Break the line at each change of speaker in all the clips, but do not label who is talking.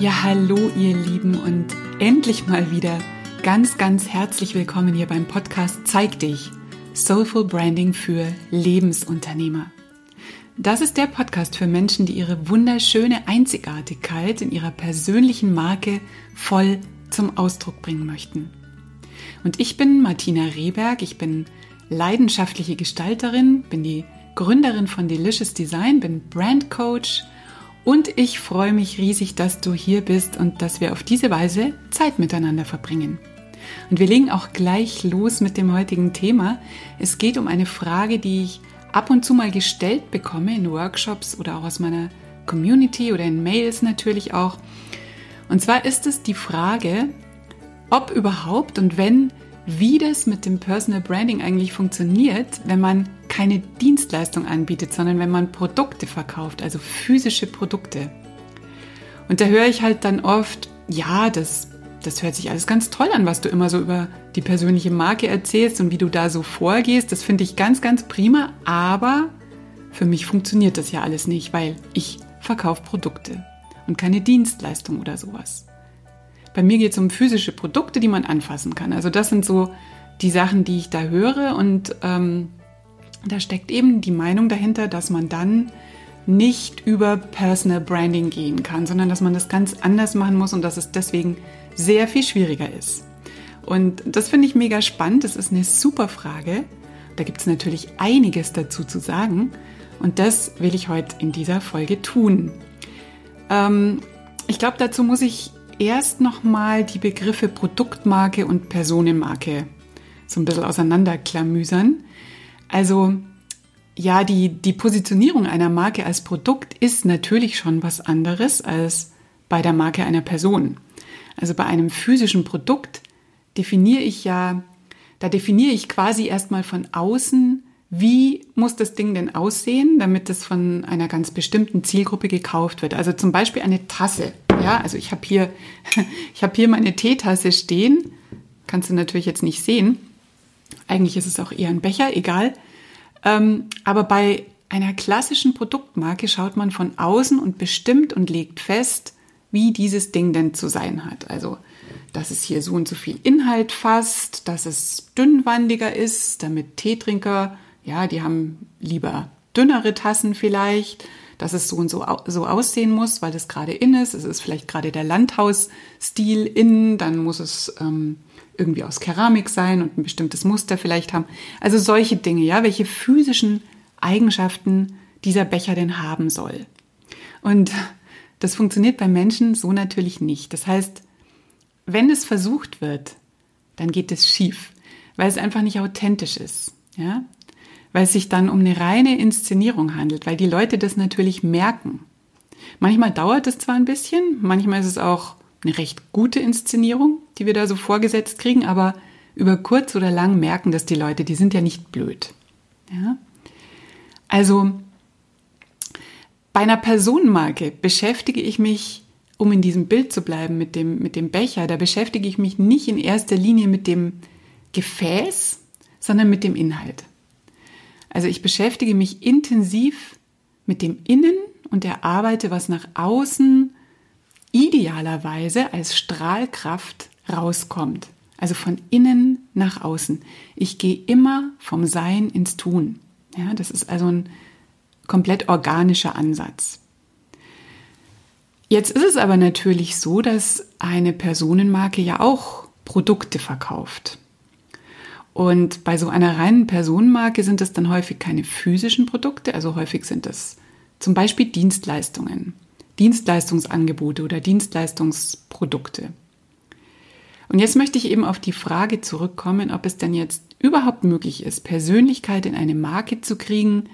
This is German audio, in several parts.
Ja, hallo ihr Lieben und endlich mal wieder ganz, ganz herzlich willkommen hier beim Podcast Zeig dich, Soulful Branding für Lebensunternehmer. Das ist der Podcast für Menschen, die ihre wunderschöne Einzigartigkeit in ihrer persönlichen Marke voll zum Ausdruck bringen möchten. Und ich bin Martina Rehberg, ich bin leidenschaftliche Gestalterin, bin die Gründerin von Delicious Design, bin Brand Coach und ich freue mich riesig, dass du hier bist und dass wir auf diese Weise Zeit miteinander verbringen. Und wir legen auch gleich los mit dem heutigen Thema. Es geht um eine Frage, die ich ab und zu mal gestellt bekomme in Workshops oder auch aus meiner Community oder in Mails natürlich auch. Und zwar ist es die Frage, ob überhaupt und wenn, wie das mit dem Personal Branding eigentlich funktioniert, wenn man keine Dienstleistung anbietet, sondern wenn man Produkte verkauft, also physische Produkte. Und da höre ich halt dann oft, ja, das, das hört sich alles ganz toll an, was du immer so über die persönliche Marke erzählst und wie du da so vorgehst. Das finde ich ganz, ganz prima, aber für mich funktioniert das ja alles nicht, weil ich verkaufe Produkte und keine Dienstleistung oder sowas. Bei mir geht es um physische Produkte, die man anfassen kann. Also das sind so die Sachen, die ich da höre und ähm, da steckt eben die Meinung dahinter, dass man dann nicht über Personal Branding gehen kann, sondern dass man das ganz anders machen muss und dass es deswegen sehr viel schwieriger ist. Und das finde ich mega spannend. Das ist eine super Frage. Da gibt es natürlich einiges dazu zu sagen. Und das will ich heute in dieser Folge tun. Ähm, ich glaube, dazu muss ich erst nochmal die Begriffe Produktmarke und Personenmarke so ein bisschen auseinanderklamüsern. Also ja, die, die Positionierung einer Marke als Produkt ist natürlich schon was anderes als bei der Marke einer Person. Also bei einem physischen Produkt definiere ich ja, da definiere ich quasi erstmal von außen, wie muss das Ding denn aussehen, damit es von einer ganz bestimmten Zielgruppe gekauft wird. Also zum Beispiel eine Tasse. Ja, also ich habe hier, ich habe hier meine Teetasse stehen. Kannst du natürlich jetzt nicht sehen. Eigentlich ist es auch eher ein Becher, egal. Ähm, aber bei einer klassischen Produktmarke schaut man von außen und bestimmt und legt fest, wie dieses Ding denn zu sein hat. Also, dass es hier so und so viel Inhalt fasst, dass es dünnwandiger ist, damit Teetrinker, ja, die haben lieber dünnere Tassen vielleicht, dass es so und so, so aussehen muss, weil das gerade in ist. Es ist vielleicht gerade der Landhausstil in, dann muss es ähm, irgendwie aus Keramik sein und ein bestimmtes Muster vielleicht haben. Also solche Dinge, ja, welche physischen Eigenschaften dieser Becher denn haben soll. Und das funktioniert bei Menschen so natürlich nicht. Das heißt, wenn es versucht wird, dann geht es schief, weil es einfach nicht authentisch ist, ja? Weil es sich dann um eine reine Inszenierung handelt, weil die Leute das natürlich merken. Manchmal dauert es zwar ein bisschen, manchmal ist es auch eine recht gute Inszenierung, die wir da so vorgesetzt kriegen, aber über kurz oder lang merken das die Leute, die sind ja nicht blöd. Ja? Also bei einer Personenmarke beschäftige ich mich, um in diesem Bild zu bleiben mit dem, mit dem Becher, da beschäftige ich mich nicht in erster Linie mit dem Gefäß, sondern mit dem Inhalt. Also ich beschäftige mich intensiv mit dem Innen und erarbeite, was nach außen idealerweise als Strahlkraft rauskommt. Also von innen nach außen. Ich gehe immer vom Sein ins Tun. Ja, das ist also ein komplett organischer Ansatz. Jetzt ist es aber natürlich so, dass eine Personenmarke ja auch Produkte verkauft. Und bei so einer reinen Personenmarke sind es dann häufig keine physischen Produkte, also häufig sind es zum Beispiel Dienstleistungen. Dienstleistungsangebote oder Dienstleistungsprodukte. Und jetzt möchte ich eben auf die Frage zurückkommen, ob es denn jetzt überhaupt möglich ist, Persönlichkeit in eine Marke zu kriegen,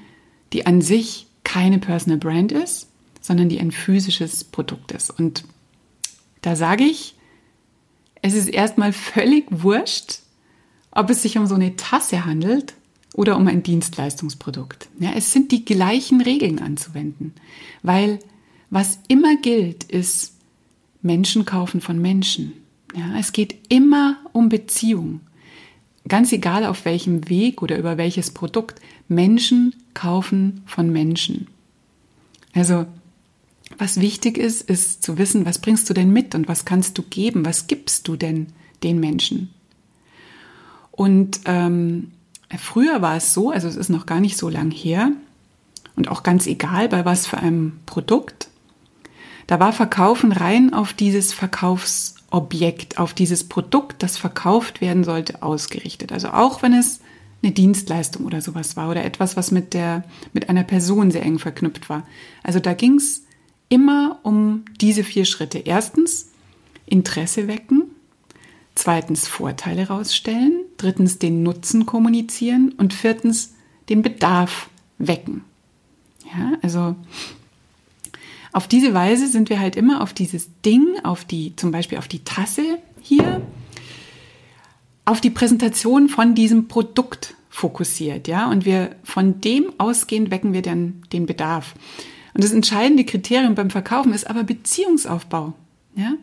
die an sich keine Personal Brand ist, sondern die ein physisches Produkt ist. Und da sage ich, es ist erstmal völlig wurscht, ob es sich um so eine Tasse handelt oder um ein Dienstleistungsprodukt. Ja, es sind die gleichen Regeln anzuwenden, weil was immer gilt, ist Menschen kaufen von Menschen. Ja, es geht immer um Beziehung. Ganz egal auf welchem Weg oder über welches Produkt. Menschen kaufen von Menschen. Also was wichtig ist, ist zu wissen, was bringst du denn mit und was kannst du geben, was gibst du denn den Menschen. Und ähm, früher war es so, also es ist noch gar nicht so lang her und auch ganz egal bei was für einem Produkt, da war Verkaufen rein auf dieses Verkaufsobjekt, auf dieses Produkt, das verkauft werden sollte, ausgerichtet. Also auch wenn es eine Dienstleistung oder sowas war oder etwas, was mit der, mit einer Person sehr eng verknüpft war. Also da ging es immer um diese vier Schritte. Erstens Interesse wecken, zweitens Vorteile rausstellen, drittens den Nutzen kommunizieren und viertens den Bedarf wecken. Ja, also auf diese Weise sind wir halt immer auf dieses Ding, auf die, zum Beispiel auf die Tasse hier, auf die Präsentation von diesem Produkt fokussiert, ja, und wir von dem ausgehend wecken wir dann den Bedarf. Und das entscheidende Kriterium beim Verkaufen ist aber Beziehungsaufbau, ja.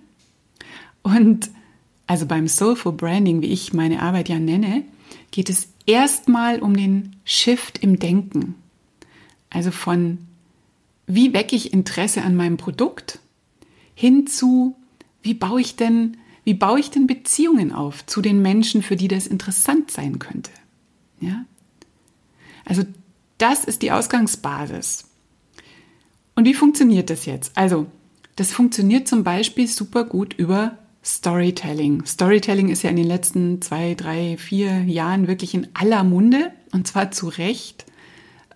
Und also beim Soulful Branding, wie ich meine Arbeit ja nenne, geht es erstmal um den Shift im Denken. Also von wie wecke ich Interesse an meinem Produkt hin zu, wie baue ich denn, wie baue ich denn Beziehungen auf zu den Menschen, für die das interessant sein könnte. Ja? Also das ist die Ausgangsbasis. Und wie funktioniert das jetzt? Also, das funktioniert zum Beispiel super gut über Storytelling. Storytelling ist ja in den letzten zwei, drei, vier Jahren wirklich in aller Munde und zwar zu Recht.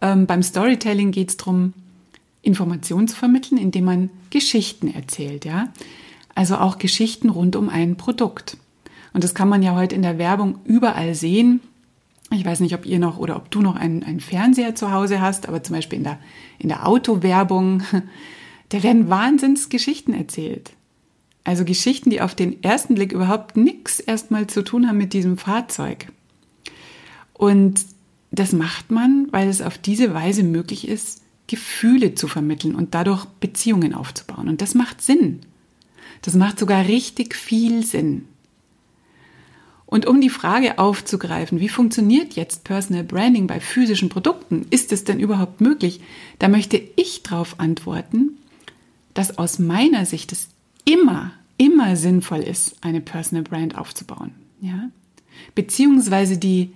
Ähm, beim Storytelling geht es darum, Informationen zu vermitteln, indem man Geschichten erzählt, ja. Also auch Geschichten rund um ein Produkt. Und das kann man ja heute in der Werbung überall sehen. Ich weiß nicht, ob ihr noch oder ob du noch einen, einen Fernseher zu Hause hast, aber zum Beispiel in der, in der Autowerbung, da werden Wahnsinnsgeschichten erzählt. Also Geschichten, die auf den ersten Blick überhaupt nichts erstmal zu tun haben mit diesem Fahrzeug. Und das macht man, weil es auf diese Weise möglich ist, Gefühle zu vermitteln und dadurch Beziehungen aufzubauen. Und das macht Sinn. Das macht sogar richtig viel Sinn. Und um die Frage aufzugreifen, wie funktioniert jetzt Personal Branding bei physischen Produkten? Ist es denn überhaupt möglich? Da möchte ich darauf antworten, dass aus meiner Sicht es immer, immer sinnvoll ist, eine Personal Brand aufzubauen. Ja? Beziehungsweise die,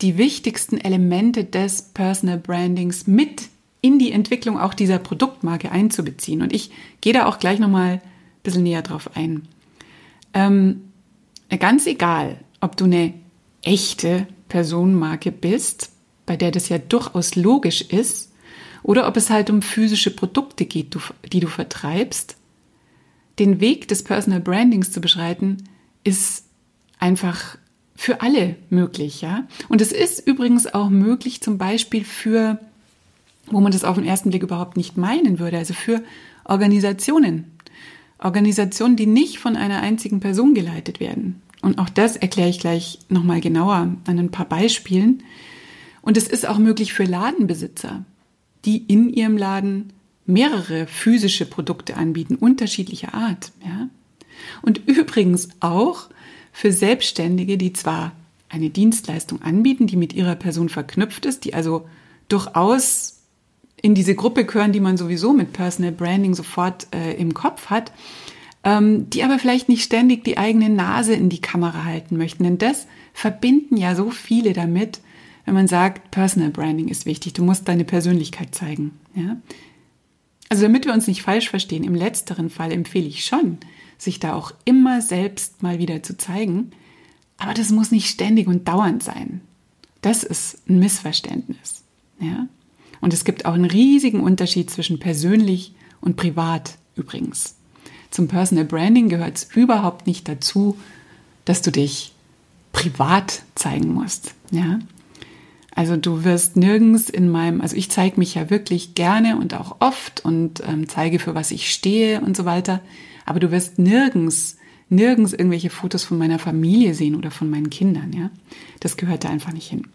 die wichtigsten Elemente des Personal Brandings mit in die Entwicklung auch dieser Produktmarke einzubeziehen. Und ich gehe da auch gleich nochmal ein bisschen näher drauf ein. Ähm, ganz egal, ob du eine echte Personenmarke bist, bei der das ja durchaus logisch ist, oder ob es halt um physische Produkte geht, die du vertreibst, den Weg des Personal Brandings zu beschreiten, ist einfach für alle möglich, ja. Und es ist übrigens auch möglich, zum Beispiel für wo man das auf den ersten Blick überhaupt nicht meinen würde. Also für Organisationen. Organisationen, die nicht von einer einzigen Person geleitet werden. Und auch das erkläre ich gleich nochmal genauer an ein paar Beispielen. Und es ist auch möglich für Ladenbesitzer, die in ihrem Laden mehrere physische Produkte anbieten, unterschiedlicher Art. Ja? Und übrigens auch für Selbstständige, die zwar eine Dienstleistung anbieten, die mit ihrer Person verknüpft ist, die also durchaus in diese Gruppe gehören, die man sowieso mit Personal Branding sofort äh, im Kopf hat, ähm, die aber vielleicht nicht ständig die eigene Nase in die Kamera halten möchten. Denn das verbinden ja so viele damit, wenn man sagt, Personal Branding ist wichtig, du musst deine Persönlichkeit zeigen. Ja? Also damit wir uns nicht falsch verstehen, im letzteren Fall empfehle ich schon, sich da auch immer selbst mal wieder zu zeigen. Aber das muss nicht ständig und dauernd sein. Das ist ein Missverständnis. Ja? Und es gibt auch einen riesigen Unterschied zwischen persönlich und privat übrigens. Zum Personal Branding gehört es überhaupt nicht dazu, dass du dich privat zeigen musst. Ja? Also du wirst nirgends in meinem, also ich zeige mich ja wirklich gerne und auch oft und ähm, zeige, für was ich stehe und so weiter. Aber du wirst nirgends, nirgends irgendwelche Fotos von meiner Familie sehen oder von meinen Kindern. Ja, das gehört da einfach nicht hin.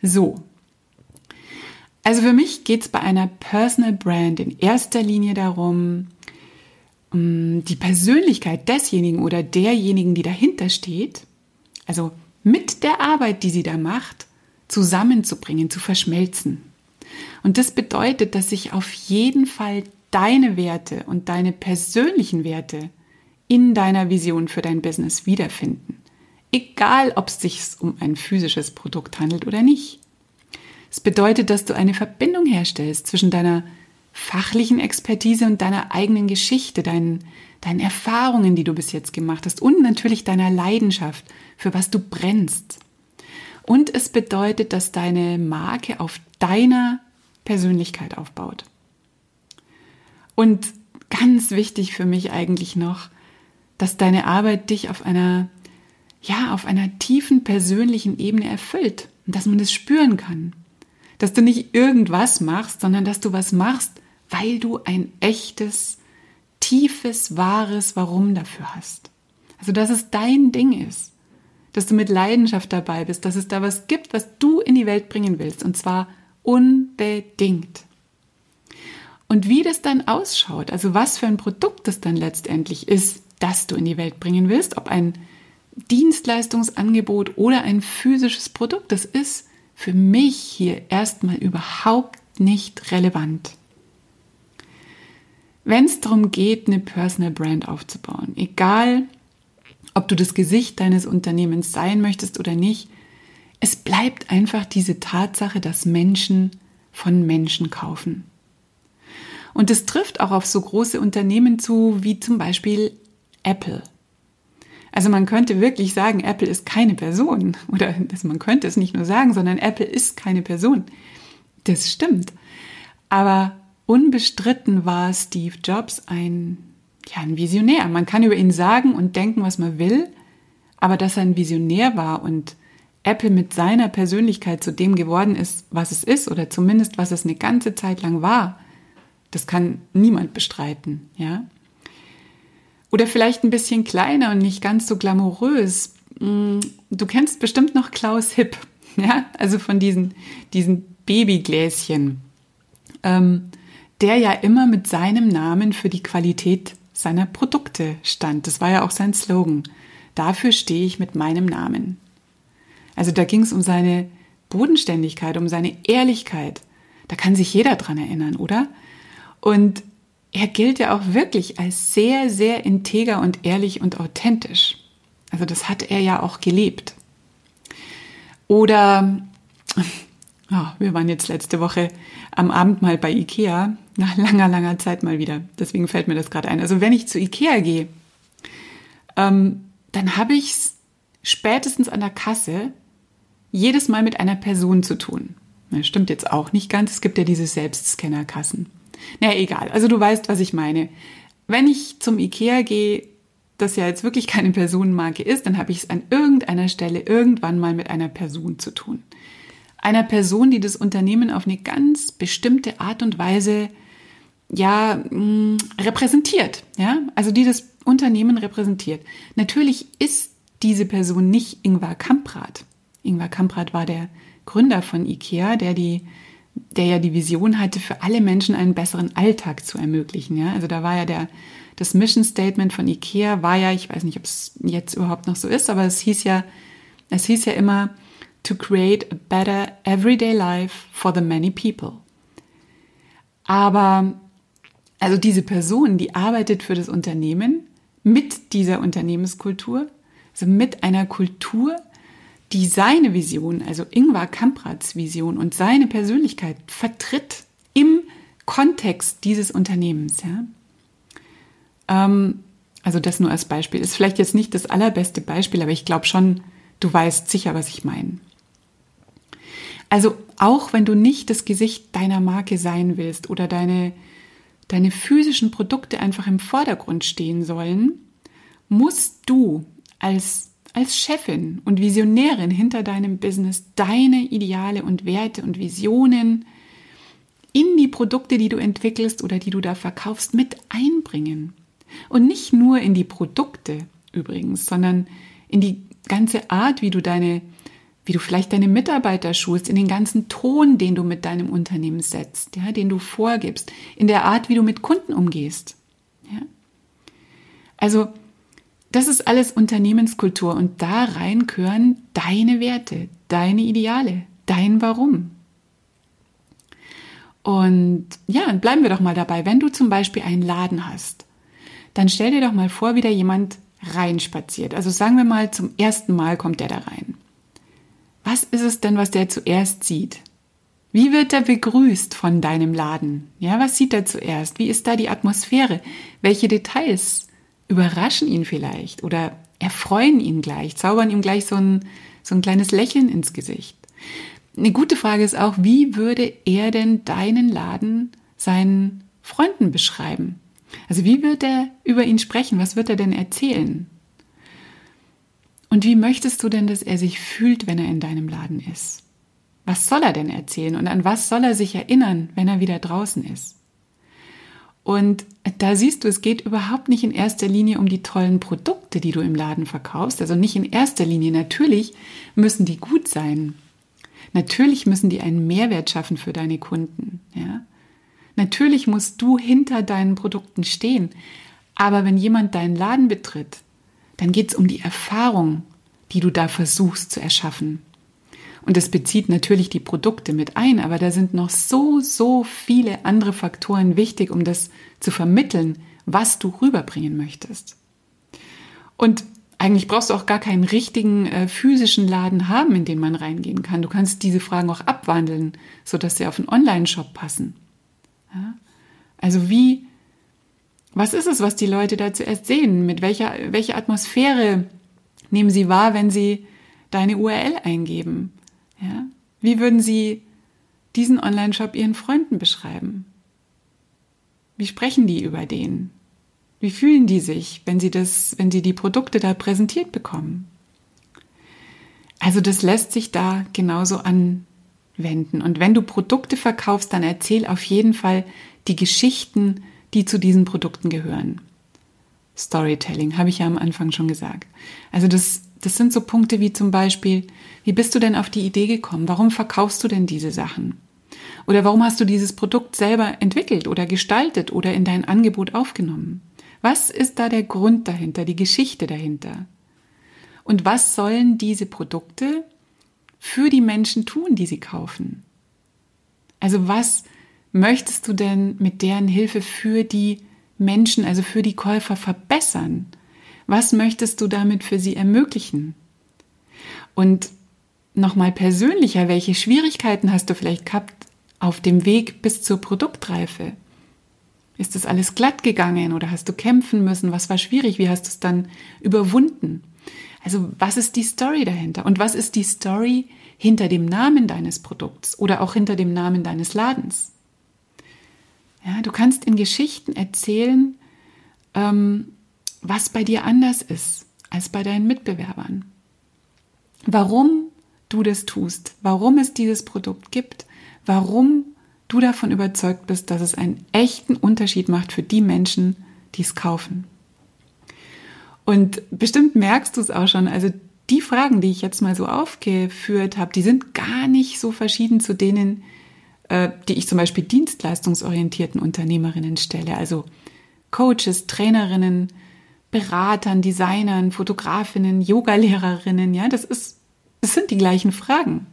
So, also für mich geht es bei einer Personal Brand in erster Linie darum, die Persönlichkeit desjenigen oder derjenigen, die dahinter steht, also mit der Arbeit, die sie da macht, zusammenzubringen, zu verschmelzen. Und das bedeutet, dass ich auf jeden Fall deine Werte und deine persönlichen Werte in deiner Vision für dein Business wiederfinden. Egal, ob es sich um ein physisches Produkt handelt oder nicht. Es bedeutet, dass du eine Verbindung herstellst zwischen deiner fachlichen Expertise und deiner eigenen Geschichte, deinen, deinen Erfahrungen, die du bis jetzt gemacht hast und natürlich deiner Leidenschaft, für was du brennst. Und es bedeutet, dass deine Marke auf deiner Persönlichkeit aufbaut. Und ganz wichtig für mich eigentlich noch, dass deine Arbeit dich auf einer, ja, auf einer tiefen persönlichen Ebene erfüllt und dass man das spüren kann. Dass du nicht irgendwas machst, sondern dass du was machst, weil du ein echtes, tiefes, wahres Warum dafür hast. Also, dass es dein Ding ist. Dass du mit Leidenschaft dabei bist, dass es da was gibt, was du in die Welt bringen willst. Und zwar unbedingt. Und wie das dann ausschaut, also was für ein Produkt das dann letztendlich ist, das du in die Welt bringen willst, ob ein Dienstleistungsangebot oder ein physisches Produkt, das ist für mich hier erstmal überhaupt nicht relevant. Wenn es darum geht, eine Personal Brand aufzubauen, egal ob du das Gesicht deines Unternehmens sein möchtest oder nicht, es bleibt einfach diese Tatsache, dass Menschen von Menschen kaufen. Und es trifft auch auf so große Unternehmen zu, wie zum Beispiel Apple. Also man könnte wirklich sagen, Apple ist keine Person. Oder man könnte es nicht nur sagen, sondern Apple ist keine Person. Das stimmt. Aber unbestritten war Steve Jobs ein, ja, ein Visionär. Man kann über ihn sagen und denken, was man will, aber dass er ein Visionär war und Apple mit seiner Persönlichkeit zu dem geworden ist, was es ist, oder zumindest was es eine ganze Zeit lang war, das kann niemand bestreiten, ja. Oder vielleicht ein bisschen kleiner und nicht ganz so glamourös. Mm, du kennst bestimmt noch Klaus Hipp, ja, also von diesen, diesen Babygläschen, ähm, der ja immer mit seinem Namen für die Qualität seiner Produkte stand. Das war ja auch sein Slogan. Dafür stehe ich mit meinem Namen. Also da ging es um seine Bodenständigkeit, um seine Ehrlichkeit. Da kann sich jeder dran erinnern, oder? Und er gilt ja auch wirklich als sehr, sehr integer und ehrlich und authentisch. Also das hat er ja auch gelebt. Oder oh, wir waren jetzt letzte Woche am Abend mal bei Ikea, nach langer, langer Zeit mal wieder. Deswegen fällt mir das gerade ein. Also wenn ich zu Ikea gehe, ähm, dann habe ich es spätestens an der Kasse jedes Mal mit einer Person zu tun. Das stimmt jetzt auch nicht ganz. Es gibt ja diese Selbstscannerkassen. Naja, egal. Also du weißt, was ich meine. Wenn ich zum Ikea gehe, das ja jetzt wirklich keine Personenmarke ist, dann habe ich es an irgendeiner Stelle irgendwann mal mit einer Person zu tun. Einer Person, die das Unternehmen auf eine ganz bestimmte Art und Weise ja mh, mm, repräsentiert, ja, also die das Unternehmen repräsentiert. Natürlich ist diese Person nicht Ingvar Kamprad. Ingvar Kamprad war der Gründer von IKEA, der die der ja die Vision hatte, für alle Menschen einen besseren Alltag zu ermöglichen. Ja? Also da war ja der, das Mission Statement von IKEA war ja, ich weiß nicht, ob es jetzt überhaupt noch so ist, aber es hieß ja, es hieß ja immer, to create a better everyday life for the many people. Aber, also diese Person, die arbeitet für das Unternehmen mit dieser Unternehmenskultur, also mit einer Kultur, die seine Vision, also Ingvar Kamprads Vision und seine Persönlichkeit vertritt im Kontext dieses Unternehmens. Ja? Ähm, also das nur als Beispiel. Ist vielleicht jetzt nicht das allerbeste Beispiel, aber ich glaube schon, du weißt sicher, was ich meine. Also auch wenn du nicht das Gesicht deiner Marke sein willst oder deine, deine physischen Produkte einfach im Vordergrund stehen sollen, musst du als als Chefin und Visionärin hinter deinem Business deine Ideale und Werte und Visionen in die Produkte, die du entwickelst oder die du da verkaufst, mit einbringen. Und nicht nur in die Produkte übrigens, sondern in die ganze Art, wie du deine, wie du vielleicht deine Mitarbeiter schulst, in den ganzen Ton, den du mit deinem Unternehmen setzt, ja, den du vorgibst, in der Art, wie du mit Kunden umgehst. Ja. Also das ist alles Unternehmenskultur und da rein gehören deine Werte, deine Ideale, dein Warum. Und ja, bleiben wir doch mal dabei. Wenn du zum Beispiel einen Laden hast, dann stell dir doch mal vor, wie da jemand reinspaziert. Also sagen wir mal, zum ersten Mal kommt der da rein. Was ist es denn, was der zuerst sieht? Wie wird er begrüßt von deinem Laden? Ja, was sieht er zuerst? Wie ist da die Atmosphäre? Welche Details überraschen ihn vielleicht oder erfreuen ihn gleich, zaubern ihm gleich so ein, so ein kleines Lächeln ins Gesicht? Eine gute Frage ist auch, wie würde er denn deinen Laden seinen Freunden beschreiben? Also wie wird er über ihn sprechen? Was wird er denn erzählen? Und wie möchtest du denn, dass er sich fühlt, wenn er in deinem Laden ist? Was soll er denn erzählen und an was soll er sich erinnern, wenn er wieder draußen ist? Und da siehst du, es geht überhaupt nicht in erster Linie um die tollen Produkte, die du im Laden verkaufst. Also nicht in erster Linie. Natürlich müssen die gut sein. Natürlich müssen die einen Mehrwert schaffen für deine Kunden. Ja? Natürlich musst du hinter deinen Produkten stehen. Aber wenn jemand deinen Laden betritt, dann geht es um die Erfahrung, die du da versuchst zu erschaffen. Und es bezieht natürlich die Produkte mit ein, aber da sind noch so, so viele andere Faktoren wichtig, um das zu vermitteln, was du rüberbringen möchtest. Und eigentlich brauchst du auch gar keinen richtigen äh, physischen Laden haben, in den man reingehen kann. Du kannst diese Fragen auch abwandeln, sodass sie auf einen Online-Shop passen. Ja? Also wie, was ist es, was die Leute da zuerst sehen? Mit welcher, welche Atmosphäre nehmen sie wahr, wenn sie deine URL eingeben? Ja? Wie würden Sie diesen Online-Shop Ihren Freunden beschreiben? Wie sprechen die über den? Wie fühlen die sich, wenn sie das, wenn sie die Produkte da präsentiert bekommen? Also das lässt sich da genauso anwenden. Und wenn du Produkte verkaufst, dann erzähl auf jeden Fall die Geschichten, die zu diesen Produkten gehören. Storytelling, habe ich ja am Anfang schon gesagt. Also das das sind so Punkte wie zum Beispiel, wie bist du denn auf die Idee gekommen? Warum verkaufst du denn diese Sachen? Oder warum hast du dieses Produkt selber entwickelt oder gestaltet oder in dein Angebot aufgenommen? Was ist da der Grund dahinter, die Geschichte dahinter? Und was sollen diese Produkte für die Menschen tun, die sie kaufen? Also was möchtest du denn mit deren Hilfe für die Menschen, also für die Käufer verbessern? Was möchtest du damit für sie ermöglichen? Und nochmal persönlicher, welche Schwierigkeiten hast du vielleicht gehabt auf dem Weg bis zur Produktreife? Ist das alles glatt gegangen oder hast du kämpfen müssen? Was war schwierig? Wie hast du es dann überwunden? Also was ist die Story dahinter? Und was ist die Story hinter dem Namen deines Produkts oder auch hinter dem Namen deines Ladens? Ja, du kannst in Geschichten erzählen, ähm, was bei dir anders ist als bei deinen Mitbewerbern. Warum du das tust, warum es dieses Produkt gibt, warum du davon überzeugt bist, dass es einen echten Unterschied macht für die Menschen, die es kaufen. Und bestimmt merkst du es auch schon, also die Fragen, die ich jetzt mal so aufgeführt habe, die sind gar nicht so verschieden zu denen, äh, die ich zum Beispiel dienstleistungsorientierten Unternehmerinnen stelle. Also Coaches, Trainerinnen, Beratern, Designern, Fotografinnen, Yogalehrerinnen, ja, das ist, das sind die gleichen Fragen.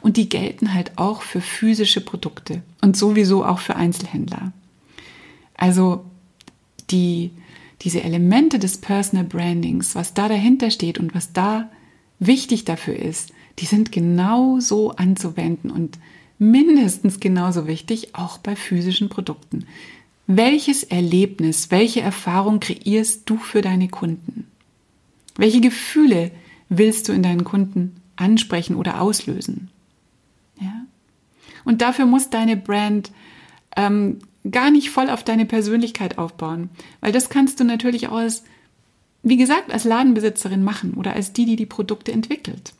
Und die gelten halt auch für physische Produkte und sowieso auch für Einzelhändler. Also die, diese Elemente des Personal Brandings, was da dahinter steht und was da wichtig dafür ist, die sind genauso anzuwenden und mindestens genauso wichtig auch bei physischen Produkten. Welches Erlebnis, welche Erfahrung kreierst du für deine Kunden? Welche Gefühle willst du in deinen Kunden ansprechen oder auslösen? Ja? Und dafür muss deine Brand ähm, gar nicht voll auf deine Persönlichkeit aufbauen, weil das kannst du natürlich auch als, wie gesagt, als Ladenbesitzerin machen oder als die, die die Produkte entwickelt.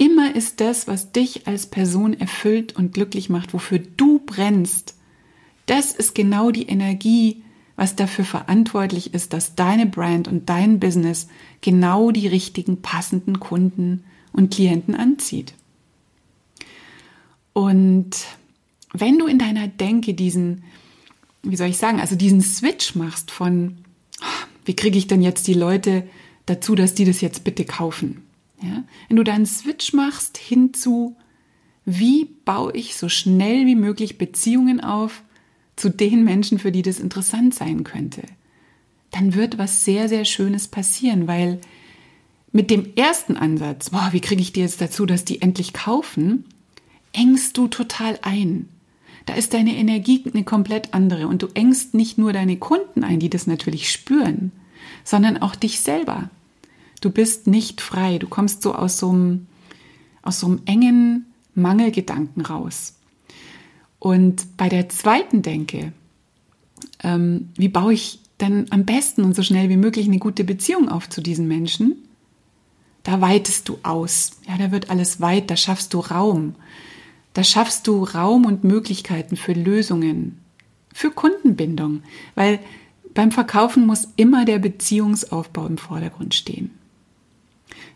Immer ist das, was dich als Person erfüllt und glücklich macht, wofür du brennst, das ist genau die Energie, was dafür verantwortlich ist, dass deine Brand und dein Business genau die richtigen passenden Kunden und Klienten anzieht. Und wenn du in deiner Denke diesen, wie soll ich sagen, also diesen Switch machst von, wie kriege ich denn jetzt die Leute dazu, dass die das jetzt bitte kaufen? Ja? Wenn du da einen Switch machst hin zu, wie baue ich so schnell wie möglich Beziehungen auf zu den Menschen, für die das interessant sein könnte. Dann wird was sehr, sehr Schönes passieren, weil mit dem ersten Ansatz, boah, wie kriege ich die jetzt dazu, dass die endlich kaufen, engst du total ein. Da ist deine Energie eine komplett andere und du engst nicht nur deine Kunden ein, die das natürlich spüren, sondern auch dich selber. Du bist nicht frei, du kommst so aus so einem, aus so einem engen Mangelgedanken raus. Und bei der zweiten Denke, ähm, wie baue ich denn am besten und so schnell wie möglich eine gute Beziehung auf zu diesen Menschen? Da weitest du aus. Ja, da wird alles weit, da schaffst du Raum. Da schaffst du Raum und Möglichkeiten für Lösungen, für Kundenbindung, weil beim Verkaufen muss immer der Beziehungsaufbau im Vordergrund stehen.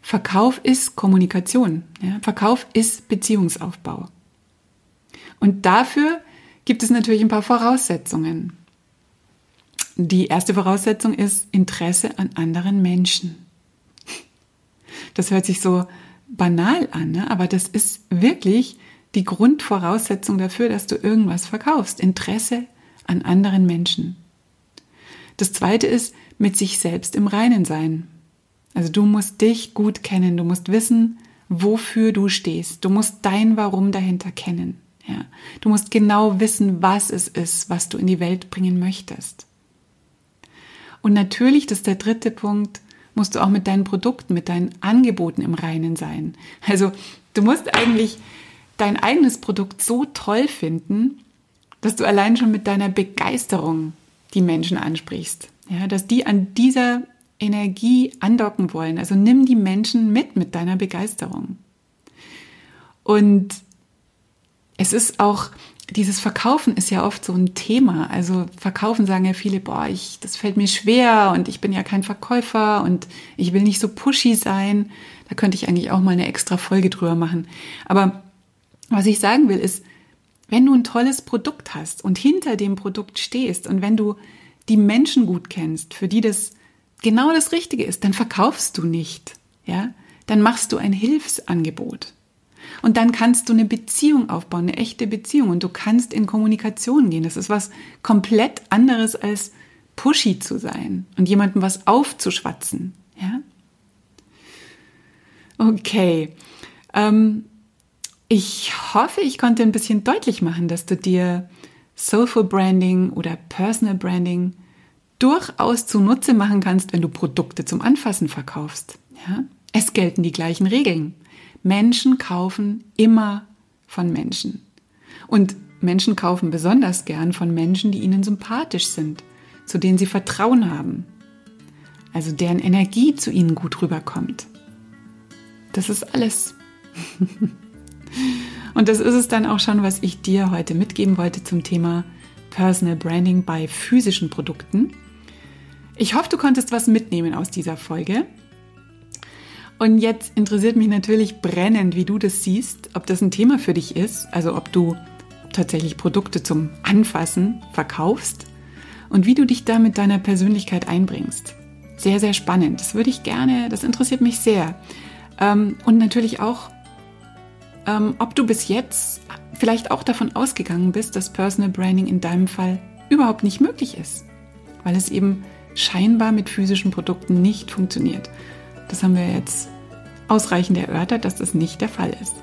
Verkauf ist Kommunikation. Ja? Verkauf ist Beziehungsaufbau. Und dafür gibt es natürlich ein paar Voraussetzungen. Die erste Voraussetzung ist Interesse an anderen Menschen. Das hört sich so banal an, ne? aber das ist wirklich die Grundvoraussetzung dafür, dass du irgendwas verkaufst. Interesse an anderen Menschen. Das zweite ist mit sich selbst im Reinen sein. Also du musst dich gut kennen, du musst wissen, wofür du stehst. Du musst dein Warum dahinter kennen. Ja, du musst genau wissen, was es ist, was du in die Welt bringen möchtest. Und natürlich, das ist der dritte Punkt, musst du auch mit deinen Produkten, mit deinen Angeboten im Reinen sein. Also du musst eigentlich dein eigenes Produkt so toll finden, dass du allein schon mit deiner Begeisterung die Menschen ansprichst. Ja, dass die an dieser Energie andocken wollen. Also nimm die Menschen mit mit deiner Begeisterung. Und es ist auch, dieses Verkaufen ist ja oft so ein Thema. Also Verkaufen sagen ja viele, boah, ich, das fällt mir schwer und ich bin ja kein Verkäufer und ich will nicht so pushy sein. Da könnte ich eigentlich auch mal eine extra Folge drüber machen. Aber was ich sagen will, ist, wenn du ein tolles Produkt hast und hinter dem Produkt stehst und wenn du die Menschen gut kennst, für die das genau das Richtige ist, dann verkaufst du nicht, ja? Dann machst du ein Hilfsangebot. Und dann kannst du eine Beziehung aufbauen, eine echte Beziehung und du kannst in Kommunikation gehen. Das ist was komplett anderes als pushy zu sein und jemandem was aufzuschwatzen, ja? Okay. Ähm, ich hoffe, ich konnte ein bisschen deutlich machen, dass du dir Soulful Branding oder Personal Branding durchaus zunutze machen kannst, wenn du Produkte zum Anfassen verkaufst. Ja? Es gelten die gleichen Regeln. Menschen kaufen immer von Menschen. Und Menschen kaufen besonders gern von Menschen, die ihnen sympathisch sind, zu denen sie Vertrauen haben. Also deren Energie zu ihnen gut rüberkommt. Das ist alles. Und das ist es dann auch schon, was ich dir heute mitgeben wollte zum Thema Personal Branding bei physischen Produkten. Ich hoffe, du konntest was mitnehmen aus dieser Folge. Und jetzt interessiert mich natürlich brennend, wie du das siehst, ob das ein Thema für dich ist, also ob du tatsächlich Produkte zum Anfassen verkaufst und wie du dich da mit deiner Persönlichkeit einbringst. Sehr, sehr spannend. Das würde ich gerne, das interessiert mich sehr. Ähm, und natürlich auch, ähm, ob du bis jetzt vielleicht auch davon ausgegangen bist, dass Personal Branding in deinem Fall überhaupt nicht möglich ist, weil es eben scheinbar mit physischen Produkten nicht funktioniert. Das haben wir jetzt ausreichend erörtert, dass das nicht der Fall ist.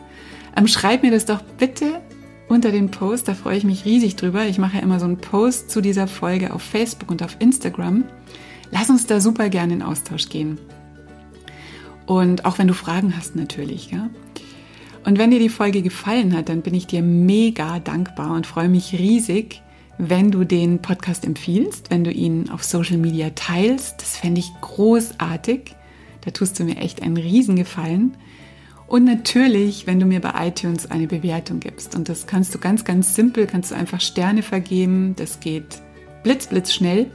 Ähm, schreib mir das doch bitte unter den Post, da freue ich mich riesig drüber. Ich mache ja immer so einen Post zu dieser Folge auf Facebook und auf Instagram. Lass uns da super gerne in Austausch gehen. Und auch wenn du Fragen hast natürlich, ja. Und wenn dir die Folge gefallen hat, dann bin ich dir mega dankbar und freue mich riesig, wenn du den Podcast empfiehlst, wenn du ihn auf Social Media teilst. Das fände ich großartig. Da tust du mir echt einen Riesengefallen. Und natürlich, wenn du mir bei iTunes eine Bewertung gibst. Und das kannst du ganz, ganz simpel, kannst du einfach Sterne vergeben. Das geht blitz, blitz schnell.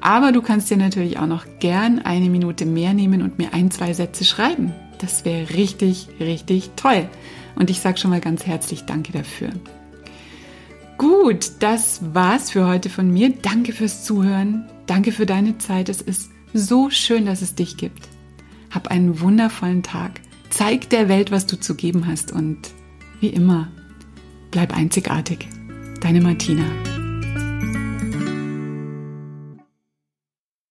Aber du kannst dir natürlich auch noch gern eine Minute mehr nehmen und mir ein, zwei Sätze schreiben. Das wäre richtig, richtig toll. Und ich sage schon mal ganz herzlich Danke dafür. Gut, das war's für heute von mir. Danke fürs Zuhören. Danke für deine Zeit. Es ist so schön, dass es dich gibt. Hab einen wundervollen Tag. Zeig der Welt, was du zu geben hast und wie immer, bleib einzigartig. Deine Martina.